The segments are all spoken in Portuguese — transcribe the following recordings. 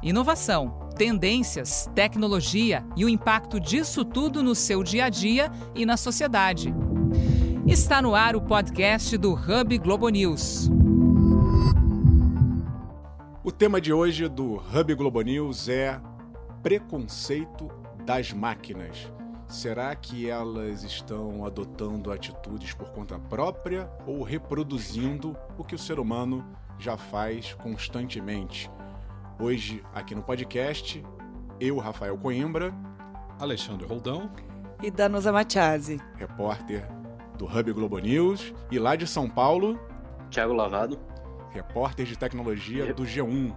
Inovação, tendências, tecnologia e o impacto disso tudo no seu dia a dia e na sociedade. Está no ar o podcast do Hub Globo News. O tema de hoje do Hub Globo News é preconceito das máquinas. Será que elas estão adotando atitudes por conta própria ou reproduzindo o que o ser humano já faz constantemente? Hoje, aqui no podcast, eu, Rafael Coimbra, Alexandre Roldão. E Danusa Matiasi, repórter do Hub Globo News, e lá de São Paulo, Tiago Lavado, repórter de tecnologia do G1.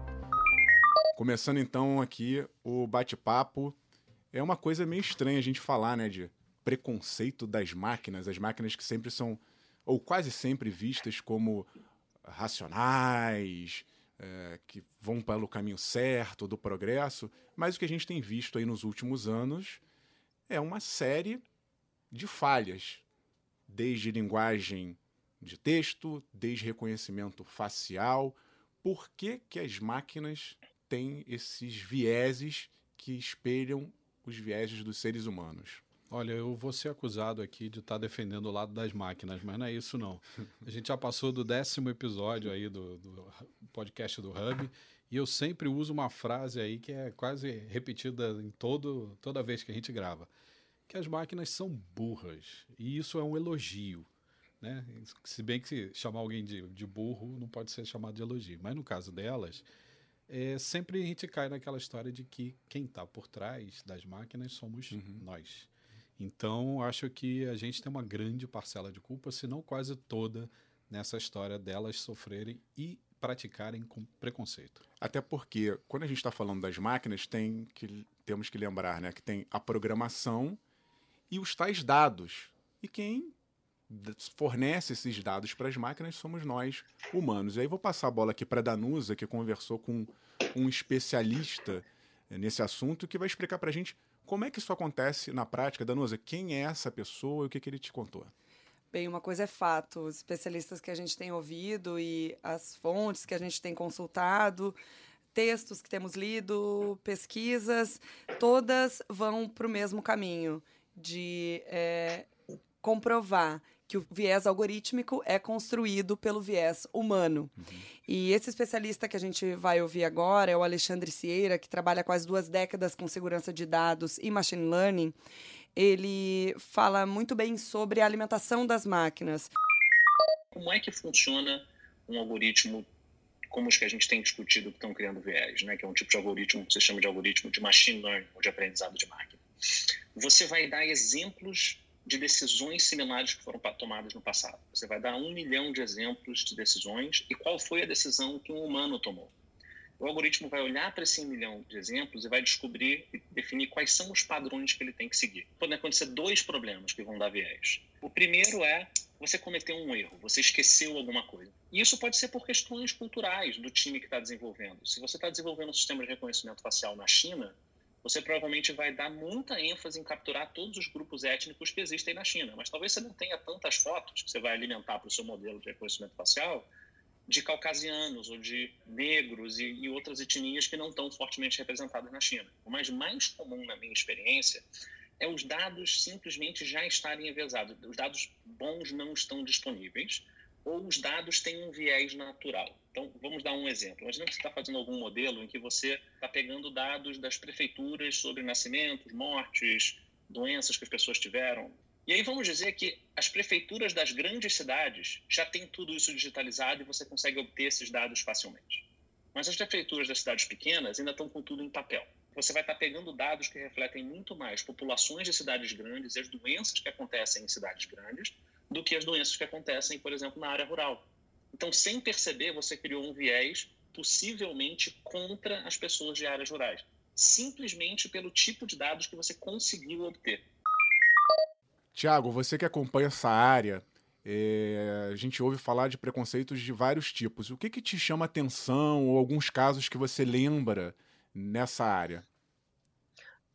Começando então aqui o bate-papo. É uma coisa meio estranha a gente falar, né, de preconceito das máquinas, as máquinas que sempre são, ou quase sempre vistas como racionais, é, que vão pelo caminho certo do progresso, mas o que a gente tem visto aí nos últimos anos é uma série de falhas, desde linguagem de texto, desde reconhecimento facial. Por que, que as máquinas têm esses vieses que espelham os vieses dos seres humanos? Olha, eu vou ser acusado aqui de estar tá defendendo o lado das máquinas, mas não é isso não. A gente já passou do décimo episódio aí do, do podcast do Hub e eu sempre uso uma frase aí que é quase repetida em todo, toda vez que a gente grava, que as máquinas são burras e isso é um elogio. Né? Se bem que se chamar alguém de, de burro não pode ser chamado de elogio, mas no caso delas, é, sempre a gente cai naquela história de que quem está por trás das máquinas somos uhum. nós. Então, acho que a gente tem uma grande parcela de culpa, se não quase toda, nessa história delas sofrerem e praticarem com preconceito. Até porque, quando a gente está falando das máquinas, tem que, temos que lembrar né, que tem a programação e os tais dados. E quem fornece esses dados para as máquinas somos nós, humanos. E aí vou passar a bola aqui para a Danusa, que conversou com um especialista eh, nesse assunto, que vai explicar para a gente como é que isso acontece na prática? Danusa, quem é essa pessoa e o que, que ele te contou? Bem, uma coisa é fato, os especialistas que a gente tem ouvido e as fontes que a gente tem consultado, textos que temos lido, pesquisas, todas vão para o mesmo caminho de é, comprovar que o viés algorítmico é construído pelo viés humano. Uhum. E esse especialista que a gente vai ouvir agora é o Alexandre Cieira, que trabalha quase duas décadas com segurança de dados e machine learning. Ele fala muito bem sobre a alimentação das máquinas. Como é que funciona um algoritmo como os que a gente tem discutido que estão criando viés, né? que é um tipo de algoritmo que se chama de algoritmo de machine learning, ou de aprendizado de máquina. Você vai dar exemplos de decisões similares que foram tomadas no passado. Você vai dar um milhão de exemplos de decisões e qual foi a decisão que um humano tomou. O algoritmo vai olhar para esse milhão de exemplos e vai descobrir e definir quais são os padrões que ele tem que seguir. Podem acontecer dois problemas que vão dar viés. O primeiro é você cometeu um erro, você esqueceu alguma coisa. E isso pode ser por questões culturais do time que está desenvolvendo. Se você está desenvolvendo um sistema de reconhecimento facial na China, você provavelmente vai dar muita ênfase em capturar todos os grupos étnicos que existem na China. Mas talvez você não tenha tantas fotos que você vai alimentar para o seu modelo de reconhecimento facial de caucasianos ou de negros e, e, outras etnias que não estão fortemente representadas na China. O mais, mais comum, na minha experiência, é os dados simplesmente já estarem enviesados. Os dados bons não estão disponíveis ou os dados têm um viés natural. Então, vamos dar um exemplo. Imagina que você está fazendo algum modelo em que você está pegando dados das prefeituras sobre nascimentos, mortes, doenças que as pessoas tiveram. E aí vamos dizer que as prefeituras das grandes cidades já têm tudo isso digitalizado e você consegue obter esses dados facilmente. Mas as prefeituras das cidades pequenas ainda estão com tudo em papel. Você vai estar pegando dados que refletem muito mais populações de cidades grandes e as doenças que acontecem em cidades grandes do que as doenças que acontecem, por exemplo, na área rural. Então, sem perceber, você criou um viés possivelmente contra as pessoas de áreas rurais, simplesmente pelo tipo de dados que você conseguiu obter. Tiago, você que acompanha essa área, é, a gente ouve falar de preconceitos de vários tipos. O que, que te chama atenção ou alguns casos que você lembra nessa área?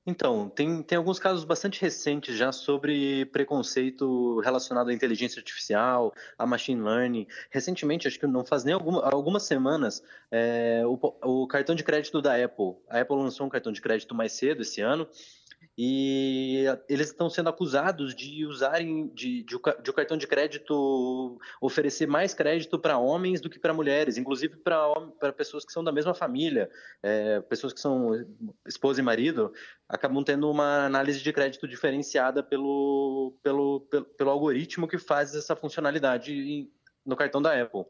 Então, tem, tem alguns casos bastante recentes já sobre preconceito relacionado à inteligência artificial, a machine learning. Recentemente, acho que não faz nem alguma, algumas semanas, é, o, o cartão de crédito da Apple. A Apple lançou um cartão de crédito mais cedo esse ano, e eles estão sendo acusados de usarem de, de, de o cartão de crédito oferecer mais crédito para homens do que para mulheres, inclusive para pessoas que são da mesma família, é, pessoas que são esposa e marido, acabam tendo uma análise de crédito diferenciada pelo, pelo, pelo, pelo algoritmo que faz essa funcionalidade no cartão da Apple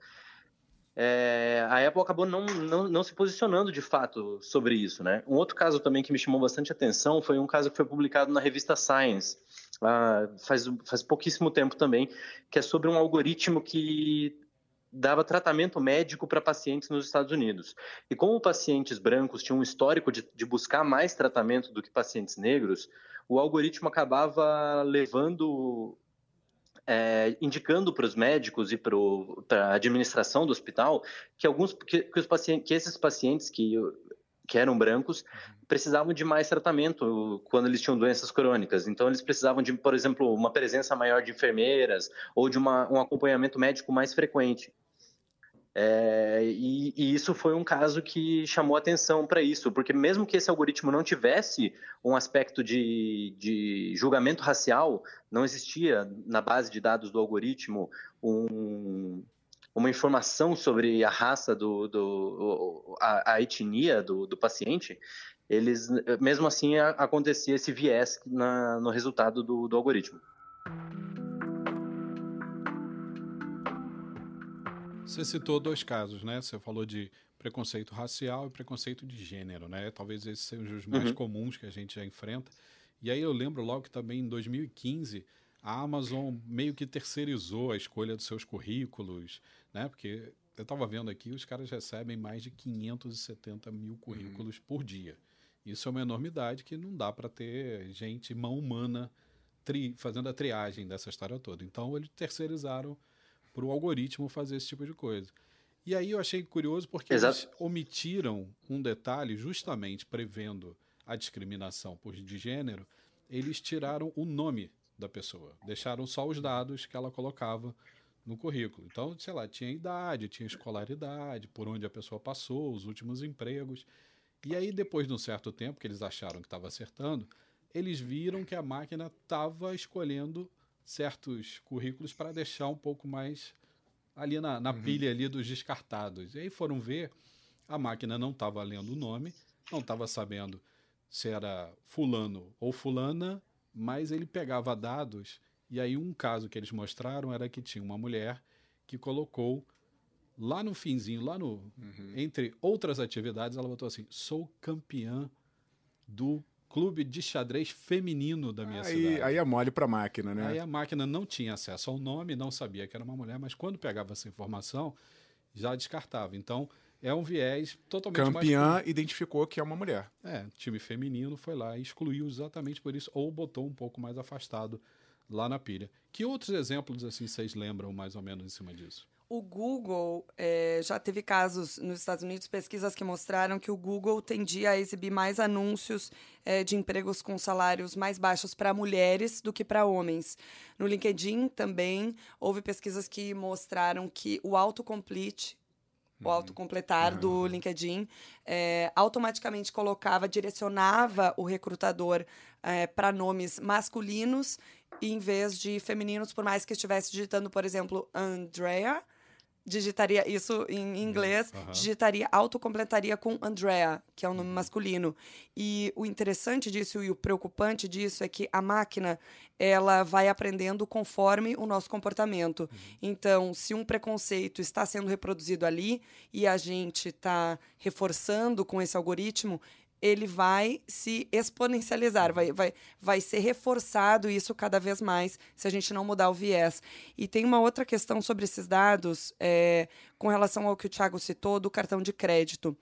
é, a Apple acabou não, não, não, se posicionando de fato sobre isso. Né? Um outro caso também que me chamou bastante atenção foi um caso que foi publicado na revista Science, ah, faz, faz pouquíssimo tempo também, que é sobre um algoritmo que dava tratamento médico para pacientes nos Estados Unidos. E como pacientes brancos tinham um histórico de, de buscar mais tratamento do que pacientes negros, o algoritmo acabava levando é, indicando para os médicos e para a administração do hospital que alguns que, que, os pacientes, que esses pacientes que, que eram brancos precisavam de mais tratamento quando eles tinham doenças crônicas. Então eles precisavam de, por exemplo, uma presença maior de enfermeiras ou de uma, um acompanhamento médico mais frequente. É, e, e, isso foi um caso que chamou atenção para isso, porque mesmo que esse algoritmo não tivesse um aspecto de, de, julgamento racial, não existia na base de dados do algoritmo um, uma informação sobre a raça do, do a, a, etnia do, do, paciente, eles mesmo assim acontecia esse viés na, no resultado do, do algoritmo. Você citou dois casos, né? Você falou de preconceito racial e preconceito de gênero, né? Talvez esses sejam os mais uhum. comuns que a gente já enfrenta. E aí eu lembro logo que também em 2015 a Amazon meio que terceirizou a escolha dos seus currículos, né? Porque eu estava vendo aqui, os caras recebem mais de 570 mil currículos uhum. por dia. Isso é uma enormidade que não dá para ter gente, mão humana, tri, fazendo a triagem dessa história toda. Então, eles terceirizaram para o algoritmo fazer esse tipo de coisa. E aí eu achei curioso porque Exato. eles omitiram um detalhe justamente prevendo a discriminação por de gênero, eles tiraram o nome da pessoa, deixaram só os dados que ela colocava no currículo. Então, sei lá, tinha idade, tinha escolaridade, por onde a pessoa passou, os últimos empregos. E aí, depois de um certo tempo, que eles acharam que estava acertando, eles viram que a máquina estava escolhendo certos currículos para deixar um pouco mais ali na, na uhum. pilha ali dos descartados. E aí foram ver, a máquina não estava lendo o nome, não estava sabendo se era fulano ou fulana, mas ele pegava dados. E aí um caso que eles mostraram era que tinha uma mulher que colocou lá no finzinho, lá no uhum. entre outras atividades, ela botou assim: "Sou campeã do clube de xadrez feminino da minha aí, cidade. Aí é mole para a máquina, né? Aí a máquina não tinha acesso ao nome, não sabia que era uma mulher, mas quando pegava essa informação, já descartava. Então, é um viés totalmente Campeã masculino. identificou que é uma mulher. É, time feminino foi lá e excluiu exatamente por isso, ou botou um pouco mais afastado lá na pilha. Que outros exemplos assim vocês lembram mais ou menos em cima disso? O Google é, já teve casos nos Estados Unidos, pesquisas que mostraram que o Google tendia a exibir mais anúncios é, de empregos com salários mais baixos para mulheres do que para homens. No LinkedIn também houve pesquisas que mostraram que o autocomplete o uhum. autocompletar uhum. do LinkedIn, é, automaticamente colocava, direcionava o recrutador é, para nomes masculinos em vez de femininos, por mais que estivesse digitando, por exemplo, Andrea digitaria isso em uhum, inglês, uhum. digitaria, autocompletaria com Andrea, que é um nome uhum. masculino. E o interessante disso e o preocupante disso é que a máquina ela vai aprendendo conforme o nosso comportamento. Uhum. Então, se um preconceito está sendo reproduzido ali e a gente está reforçando com esse algoritmo, ele vai se exponencializar, vai, vai, vai ser reforçado isso cada vez mais se a gente não mudar o viés. E tem uma outra questão sobre esses dados é, com relação ao que o Thiago citou do cartão de crédito.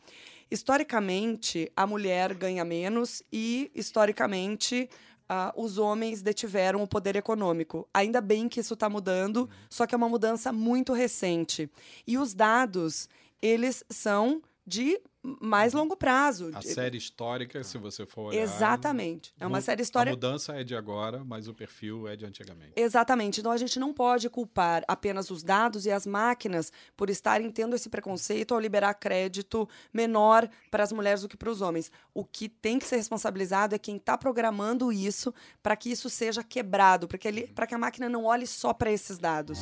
Historicamente, a mulher ganha menos e, historicamente, uh, os homens detiveram o poder econômico. Ainda bem que isso está mudando, só que é uma mudança muito recente. E os dados, eles são de mais longo prazo. A De- série histórica, se você for olhar. Exatamente. É uma série A histórica. mudança é de agora, mas o perfil é de antigamente. Exatamente. Então a gente não pode culpar apenas os dados e as máquinas por estarem tendo esse preconceito ao liberar crédito menor para as mulheres do que para os homens. O que tem que ser responsabilizado é quem está programando isso para que isso seja quebrado, para que, ele- que a máquina não olhe só para esses dados.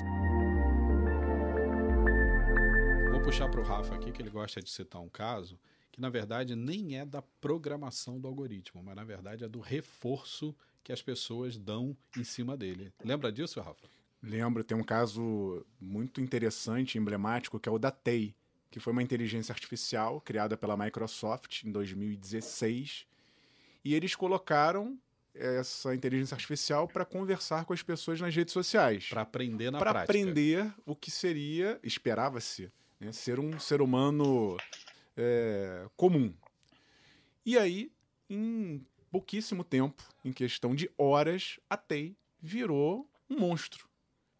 Vou puxar para o Rafa aqui, que ele gosta de citar um caso que, na verdade, nem é da programação do algoritmo, mas, na verdade, é do reforço que as pessoas dão em cima dele. Lembra disso, Rafa? Lembro, tem um caso muito interessante, emblemático, que é o da TEI, que foi uma inteligência artificial criada pela Microsoft em 2016. E eles colocaram essa inteligência artificial para conversar com as pessoas nas redes sociais. Para aprender na Para prática. aprender o que seria, esperava-se, né, ser um ser humano é, comum. E aí, em pouquíssimo tempo, em questão de horas, a TEI virou um monstro.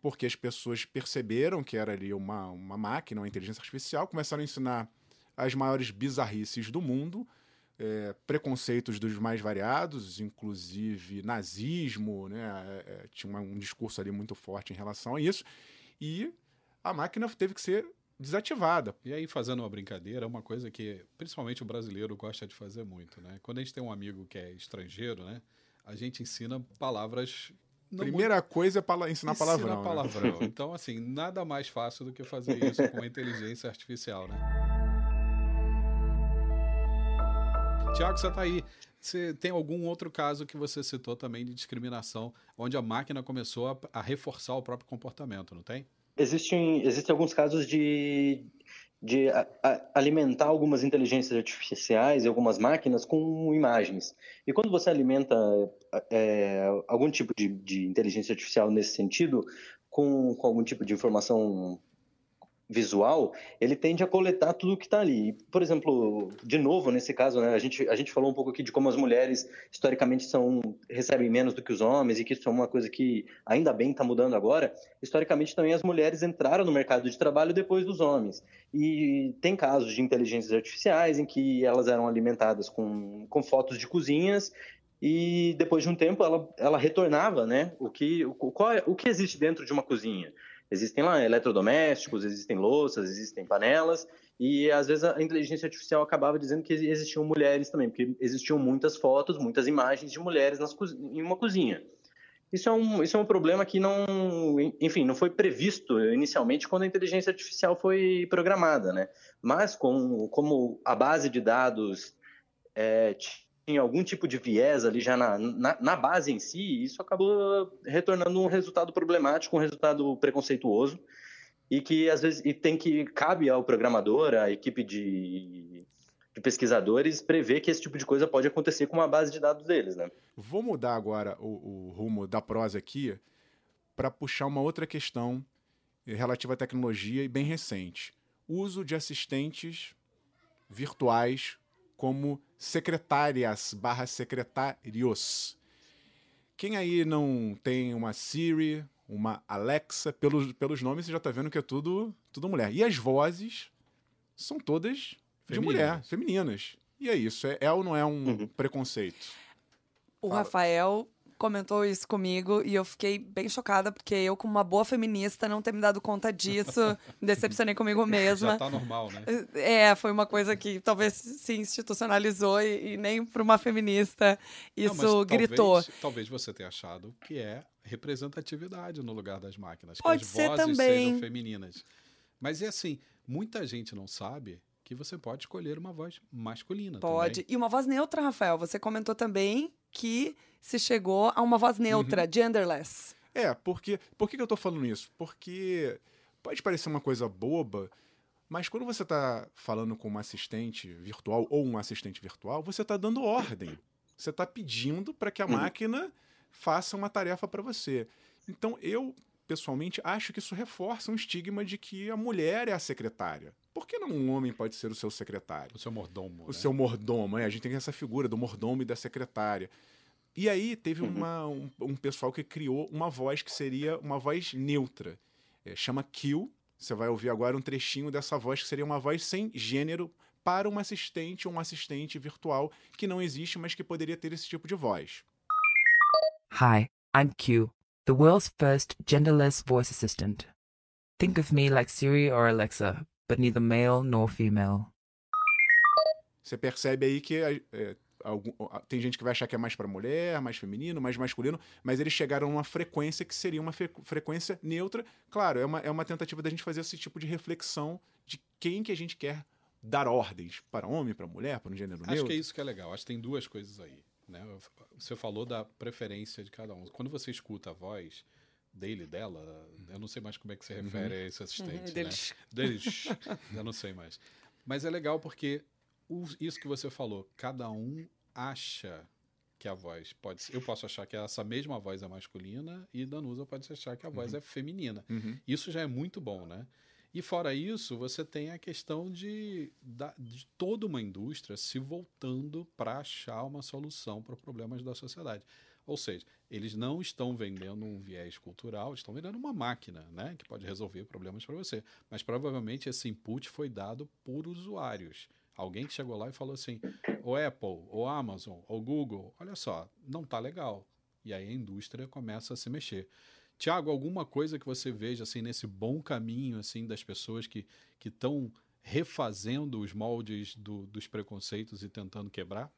Porque as pessoas perceberam que era ali uma, uma máquina, uma inteligência artificial, começaram a ensinar as maiores bizarrices do mundo, é, preconceitos dos mais variados, inclusive nazismo, né? é, é, tinha um discurso ali muito forte em relação a isso, e a máquina teve que ser desativada. E aí, fazendo uma brincadeira, é uma coisa que principalmente o brasileiro gosta de fazer muito, né? Quando a gente tem um amigo que é estrangeiro, né? A gente ensina palavras. Primeira coisa é pala- ensinar Ensina palavrão. né? palavrão. Então, assim, nada mais fácil do que fazer isso com a inteligência artificial, né? Tiago, você tá aí. Você tem algum outro caso que você citou também de discriminação, onde a máquina começou a, a reforçar o próprio comportamento, não tem? Existem, existem alguns casos de, de a- a- alimentar algumas inteligências artificiais e algumas máquinas com imagens. E quando você alimenta é, algum tipo de, de inteligência artificial nesse sentido, com, com algum tipo de informação visual, ele tende a coletar tudo que está ali. Por exemplo, de novo, nesse caso, né, a, gente, a gente falou um pouco aqui de como as mulheres, historicamente, são recebem menos do que os homens, e que isso é uma coisa que, ainda bem, está mudando agora. Historicamente, também, as mulheres entraram no mercado de trabalho depois dos homens. E tem casos de inteligências artificiais em que elas eram alimentadas com, com fotos de cozinhas e depois de um tempo ela, ela retornava, né? O que, o, qual é- o que existe dentro de uma cozinha? Existem lá eletrodomésticos, existem louças, existem panelas, e às vezes a inteligência artificial acabava dizendo que existiam mulheres também, porque existiam muitas fotos, muitas imagens de mulheres nas em uma cozinha. Isso é, um, isso é um problema que não, enfim, não foi previsto inicialmente quando a inteligência artificial foi programada, né? Mas com, como a base de dados é, tinha algum tipo de viés ali já na, na, na base em si, isso acabou retornando um resultado problemático, um resultado preconceituoso e que às vezes e tem que cabe ao programador, à equipe de, de pesquisadores prever que esse tipo de coisa pode acontecer com uma base de dados deles, né? Vou mudar agora o, o rumo da prosa aqui para puxar uma outra questão relativa à tecnologia e bem recente. Uso de assistentes virtuais como secretárias barra secretários. Quem aí não tem uma Siri, uma Alexa, pelos, pelos nomes você já está vendo que é tudo, tudo mulher. E as vozes são todas de Femininas. mulher, femininas. E é isso, é, é ou não é um Uhum. preconceito? O Fala. Rafael comentou isso comigo e eu fiquei bem chocada, porque eu, como uma boa feminista, não ter me dado conta disso, me decepcionei comigo mesma. Já tá normal, né? É, foi uma coisa que talvez se institucionalizou e, e nem para uma feminista Não, isso mas gritou. Talvez, talvez você tenha achado que é representatividade no lugar das máquinas. Pode que as ser vozes também. sejam femininas. Mas é assim, muita gente não sabe que você pode escolher uma voz masculina Pode. também. E uma voz neutra, Rafael. Você comentou também que se chegou a uma voz neutra, genderless. É, porque. Por que, que eu tô falando isso? Porque pode parecer uma coisa boba, mas quando você tá falando com uma assistente virtual ou um assistente virtual, você tá dando ordem. Você tá pedindo para que a Uhum. máquina faça uma tarefa para você. Então, eu, pessoalmente, acho que isso reforça um estigma de que a mulher é a secretária. Por que não um homem pode ser o seu secretário? O seu mordomo. o né? seu mordomo. É, a gente tem essa figura do mordomo e da secretária. E aí teve Uhum. uma, um, um pessoal que criou uma voz que seria uma voz neutra. É, chama Kill. Você vai ouvir agora um trechinho dessa voz que seria uma voz sem gênero para uma assistente ou um assistente virtual que não existe, mas que poderia ter esse tipo de voz. Hi, I'm Q, the world's first genderless voice assistant. Think of me like Siri or Alexa, but neither male nor female. Você percebe aí que é, algum, tem gente que vai achar que é mais para mulher, mais feminino, mais masculino, mas eles chegaram a uma frequência que seria uma frequência neutra. Claro, é uma, é uma tentativa da gente fazer esse tipo de reflexão de quem que a gente quer dar ordens para homem, para mulher, para um gênero Acho neutro. que é isso que é legal. Acho que tem duas coisas aí. Né? Você falou da preferência de cada um. Quando você escuta a voz dele, dela, eu não sei mais como é que se refere uhum. a esse assistente. Uhum, deles. Né? Deles. eu não sei mais. Mas é legal porque isso que você falou, cada um acha que a voz pode ser. Eu posso achar que essa mesma voz é masculina e Danusa pode achar que a voz uhum. é feminina. Uhum. Isso já é muito bom, né? E fora isso, você tem a questão de, de toda uma indústria se voltando para achar uma solução para problemas da sociedade. Ou seja, eles não estão vendendo um viés cultural, estão vendendo uma máquina, né, que pode resolver problemas para você. Mas provavelmente esse input foi dado por usuários. Alguém que chegou lá e falou assim: o Apple, o Amazon, o Google, olha só, não tá legal. E aí a indústria começa a se mexer. Tiago, alguma coisa que você veja assim nesse bom caminho assim das pessoas que que estão refazendo os moldes do, dos preconceitos e tentando quebrar?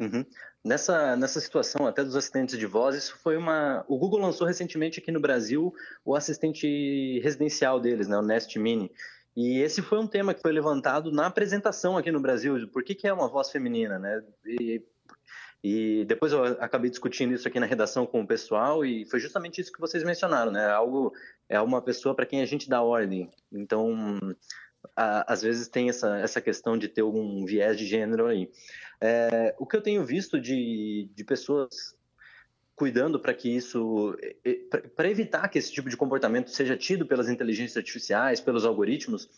Uhum. Nessa, nessa situação até dos assistentes de voz, isso foi uma. O Google lançou recentemente aqui no Brasil o assistente residencial deles, né, o Nest Mini. E esse foi um tema que foi levantado na apresentação aqui no Brasil, por que, que é uma voz feminina, né? E, e, depois eu acabei discutindo isso aqui na redação com o pessoal e foi justamente isso que vocês mencionaram, né? Algo é uma pessoa para quem a gente dá ordem. Então, a, às vezes tem essa, essa questão de ter algum viés de gênero aí. É, o que eu tenho visto de, de pessoas cuidando para que isso, para evitar que esse tipo de comportamento seja tido pelas inteligências artificiais, pelos algoritmos.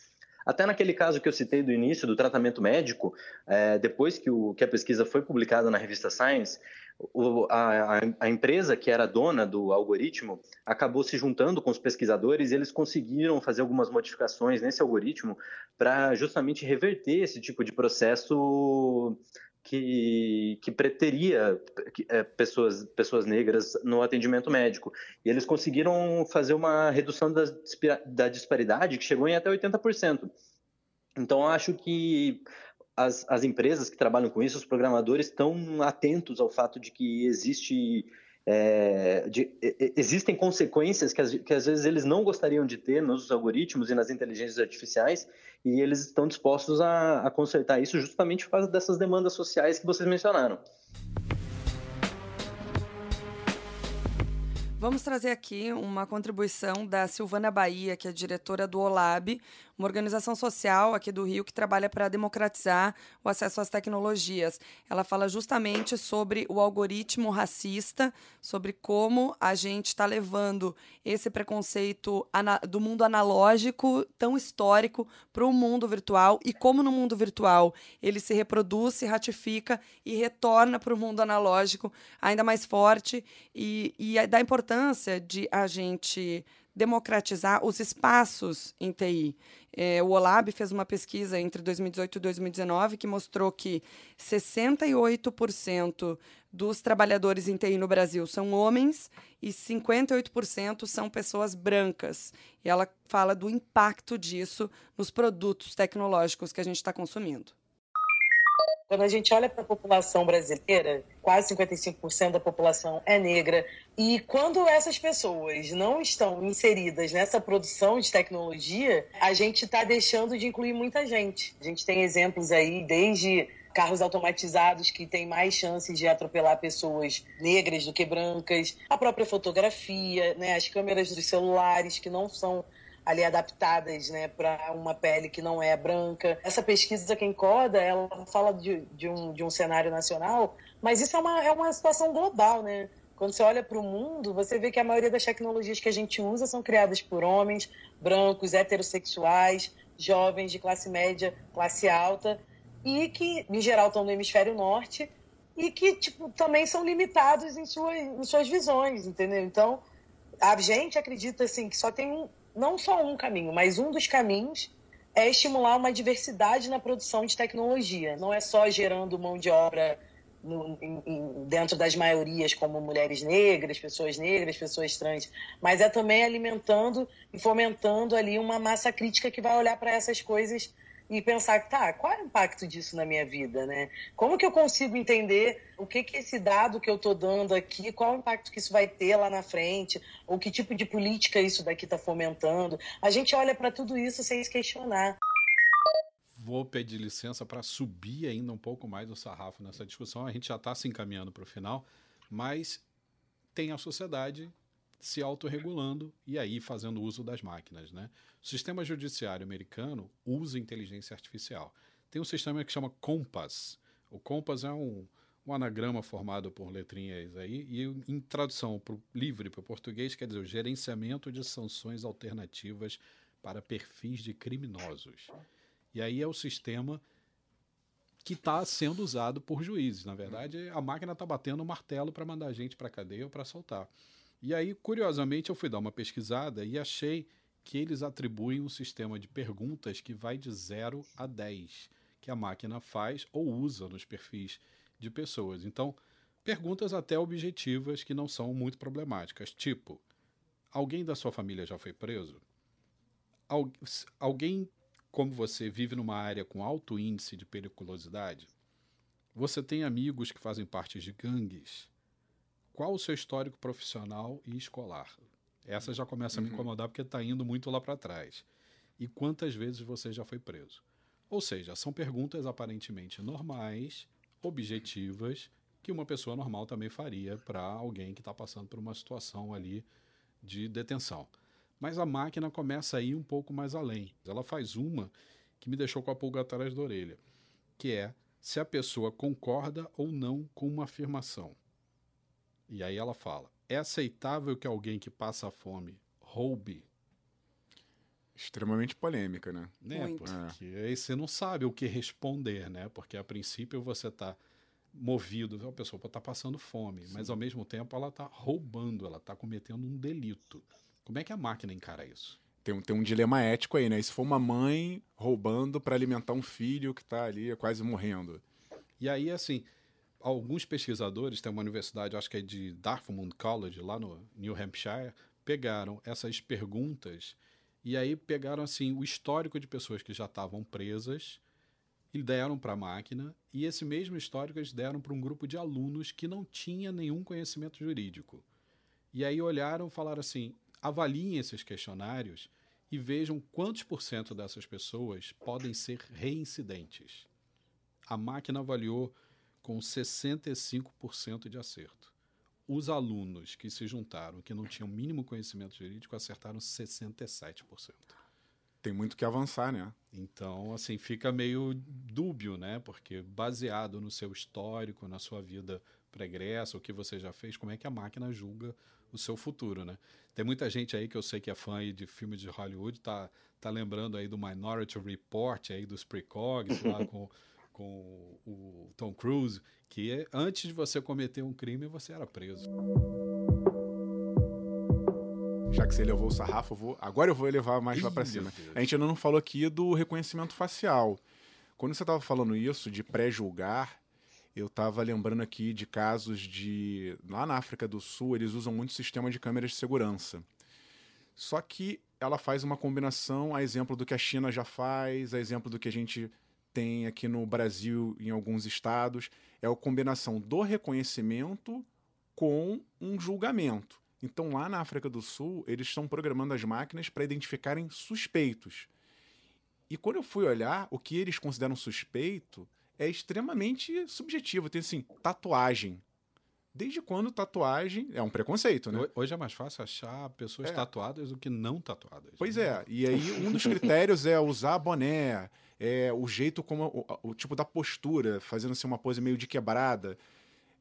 Até naquele caso que eu citei do início do tratamento médico, é, depois que, o, que a pesquisa foi publicada na revista Science, o, a, a, empresa que era dona do algoritmo acabou se juntando com os pesquisadores e eles conseguiram fazer algumas modificações nesse algoritmo para justamente reverter esse tipo de processo que, que preteria é, pessoas, pessoas negras no atendimento médico. E eles conseguiram fazer uma redução da, da disparidade que chegou em até 80%. Então, acho que as, as empresas que trabalham com isso, os programadores, estão atentos ao fato de que existe é, de, existem consequências que, que, às vezes eles não gostariam de ter nos algoritmos e nas inteligências artificiais e eles estão dispostos a, a consertar isso justamente por causa dessas demandas sociais que vocês mencionaram. Vamos trazer aqui uma contribuição da Silvana Bahia, que é diretora do OLAB, uma organização social aqui do Rio que trabalha para democratizar o acesso às tecnologias. Ela fala justamente sobre o algoritmo racista, sobre como a gente está levando esse preconceito do mundo analógico, tão histórico, para o mundo virtual e como no mundo virtual ele se reproduz, se ratifica e retorna para o mundo analógico ainda mais forte e, e importância de a gente democratizar os espaços em TI. É, o Olab fez uma pesquisa entre 2018 e 2019 que mostrou que 68% dos trabalhadores em TI no Brasil são homens e 58% são pessoas brancas. E ela fala do impacto disso nos produtos tecnológicos que a gente está consumindo. Quando a gente olha para a população brasileira, quase 55% da população é negra. E quando essas pessoas não estão inseridas nessa produção de tecnologia, a gente está deixando de incluir muita gente. A gente tem exemplos aí, desde carros automatizados que têm mais chances de atropelar pessoas negras do que brancas, a própria fotografia, né, as câmeras dos celulares que não são ali adaptadas né, para uma pele que não é branca. Essa pesquisa quem coda, ela fala de, de, um, de um cenário nacional, mas isso é uma, é uma situação global, né? Quando você olha para o mundo, você vê que a maioria das tecnologias que a gente usa são criadas por homens, brancos, heterossexuais, jovens de classe média, classe alta, e que, em geral, estão no hemisfério norte, e que tipo, também são limitados em, sua, em suas visões, entendeu? Então, a gente acredita assim, que só tem um, não só um caminho, mas um dos caminhos é estimular uma diversidade na produção de tecnologia. Não é só gerando mão de obra no, em, em, dentro das maiorias, como mulheres negras, pessoas negras, pessoas trans, mas é também alimentando e fomentando ali uma massa crítica que vai olhar para essas coisas e pensar, tá, qual é o impacto disso na minha vida, né? Como que eu consigo entender o que que esse dado que eu estou dando aqui, qual o impacto que isso vai ter lá na frente, ou que tipo de política isso daqui está fomentando? A gente olha para tudo isso sem se questionar. Vou pedir licença para subir ainda um pouco mais o sarrafo nessa discussão. A gente já está se encaminhando para o final, mas tem a sociedade se autorregulando e aí fazendo uso das máquinas. Né? O sistema judiciário americano usa inteligência artificial. Tem um sistema que chama Compass. O Compass é um, um anagrama formado por letrinhas aí, e em tradução pro, livre para o português quer dizer o gerenciamento de sanções alternativas para perfis de criminosos. E aí é o sistema que está sendo usado por juízes. Na verdade, a máquina está batendo o martelo para mandar gente para a cadeia ou para soltar. E aí, curiosamente, eu fui dar uma pesquisada e achei que eles atribuem um sistema de perguntas que vai de 0 a 10, que a máquina faz ou usa nos perfis de pessoas. Então, perguntas até objetivas que não são muito problemáticas, tipo: alguém da sua família já foi preso? alguém como você vive numa área com alto índice de periculosidade? Você tem amigos que fazem parte de gangues? Qual o seu histórico profissional e escolar? Essa já começa a me uhum. incomodar porque está indo muito lá para trás. E quantas vezes você já foi preso? Ou seja, são perguntas aparentemente normais, objetivas, que uma pessoa normal também faria para alguém que está passando por uma situação ali de detenção. Mas a máquina começa a ir um pouco mais além. Ela faz uma que me deixou com a pulga atrás da orelha, que é se a pessoa concorda ou não com uma afirmação. E aí ela fala: é aceitável que alguém que passa fome roube? Extremamente polêmica, né? né? Muito. Porque é. aí você não sabe o que responder, né? Porque a princípio você está movido, a pessoa está passando fome, Sim. mas ao mesmo tempo ela está roubando, ela está cometendo um delito. Como é que a máquina encara isso? Tem um, tem um dilema ético aí, né? E se for uma mãe roubando para alimentar um filho que está ali quase morrendo? E aí, assim, alguns pesquisadores, tem uma universidade, acho que é de Dartmouth College, lá no New Hampshire, pegaram essas perguntas e aí pegaram assim o histórico de pessoas que já estavam presas e deram para a máquina e esse mesmo histórico eles deram para um grupo de alunos que não tinha nenhum conhecimento jurídico. E aí olharam, falaram assim: avaliem esses questionários e vejam quantos por cento dessas pessoas podem ser reincidentes. A máquina avaliou com 65% de acerto. Os alunos que se juntaram, que não tinham mínimo conhecimento jurídico, acertaram 67%. Tem muito que avançar, né? Então, assim, fica meio dúbio, né? Porque baseado no seu histórico, na sua vida pregressa, o que você já fez, como é que a máquina julga o seu futuro, né? Tem muita gente aí que eu sei que é fã de filmes de Hollywood, tá, tá lembrando aí do Minority Report, aí dos precogs, lá com com o Tom Cruise, que antes de você cometer um crime, você era preso. Já que você levou o sarrafo, eu vou... agora eu vou levar mais lá para cima. A gente ainda não falou aqui do reconhecimento facial. Quando você estava falando isso, de pré-julgar, eu estava lembrando aqui de casos de. Lá na África do Sul, eles usam muito sistema de câmeras de segurança. Só que ela faz uma combinação, a exemplo do que a China já faz, a exemplo do que a gente tem aqui no Brasil, em alguns estados, é a combinação do reconhecimento com um julgamento. Então, lá na África do Sul, eles estão programando as máquinas para identificarem suspeitos. E quando eu fui olhar, o que eles consideram suspeito é extremamente subjetivo. Tem assim, tatuagem. Desde quando tatuagem é um preconceito, né? Hoje é mais fácil achar pessoas é. tatuadas do que não tatuadas. Pois né? é. E aí um dos critérios é usar boné, é o jeito como o, o tipo da postura, fazendo assim uma pose meio de quebrada.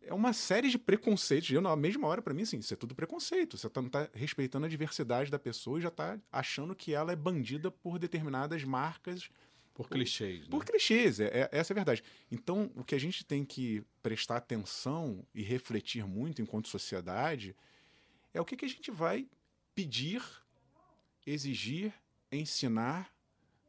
É uma série de preconceitos. Eu, na mesma hora, para mim, assim, isso é tudo preconceito. Você tá, não tá respeitando a diversidade da pessoa e já tá achando que ela é bandida por determinadas marcas por clichês. Por né? clichês, é, é, essa é a verdade. Então, o que a gente tem que prestar atenção e refletir muito enquanto sociedade é o que, que a gente vai pedir, exigir, ensinar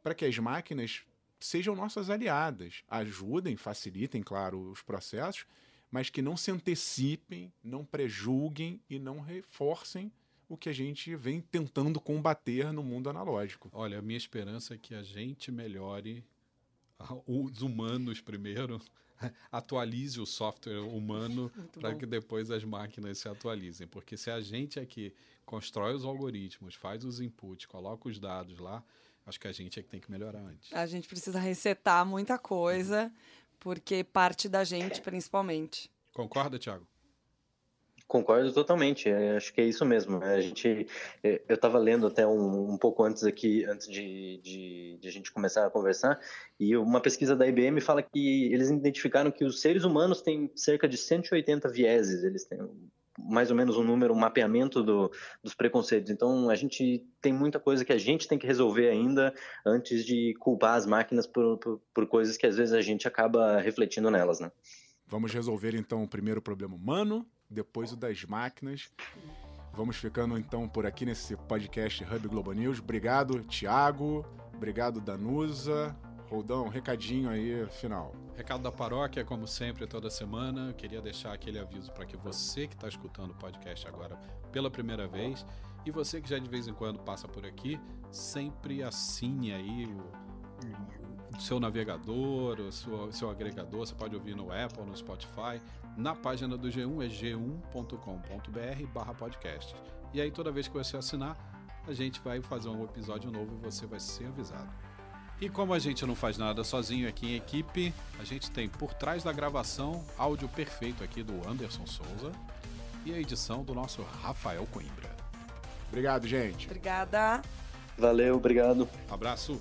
para que as máquinas sejam nossas aliadas, ajudem, facilitem, claro, os processos, mas que não se antecipem, não prejulguem e não reforcem o que a gente vem tentando combater no mundo analógico. Olha, a minha esperança é que a gente melhore os humanos primeiro, atualize o software humano para que depois as máquinas se atualizem. Porque se a gente aqui constrói os algoritmos, faz os inputs, coloca os dados lá, acho que a gente é que tem que melhorar antes. A gente precisa resetar muita coisa, porque parte da gente, principalmente. Concorda, Thiago? Concordo totalmente, é, acho que é isso mesmo. A gente, é, eu estava lendo até um, um, pouco antes aqui, antes de, de, de, a gente começar a conversar, e uma pesquisa da IBM fala que eles identificaram que os seres humanos têm cerca de 180 vieses, eles têm mais ou menos um número, um mapeamento do, dos preconceitos. Então, a gente tem muita coisa que a gente tem que resolver ainda antes de culpar as máquinas por, por, por coisas que às vezes a gente acaba refletindo nelas, né? Vamos resolver então o primeiro problema humano, depois o das máquinas. Vamos ficando então por aqui nesse podcast Hub Globo News. Obrigado, Tiago. Obrigado, Danusa. Roldão, recadinho aí, final. Recado da paróquia, como sempre, toda semana. Eu queria deixar aquele aviso para que você que está escutando o podcast agora pela primeira vez e você que já de vez em quando passa por aqui, sempre assine aí o, o seu navegador, o seu, seu agregador. Você pode ouvir no Apple, no Spotify. Na página do G1 é g1.com.br/barra podcast. E aí, toda vez que você assinar, a gente vai fazer um episódio novo e você vai ser avisado. E como a gente não faz nada sozinho aqui em equipe, a gente tem por trás da gravação áudio perfeito aqui do Anderson Souza e a edição do nosso Rafael Coimbra. Obrigado, gente. Obrigada. Valeu, obrigado. Abraço.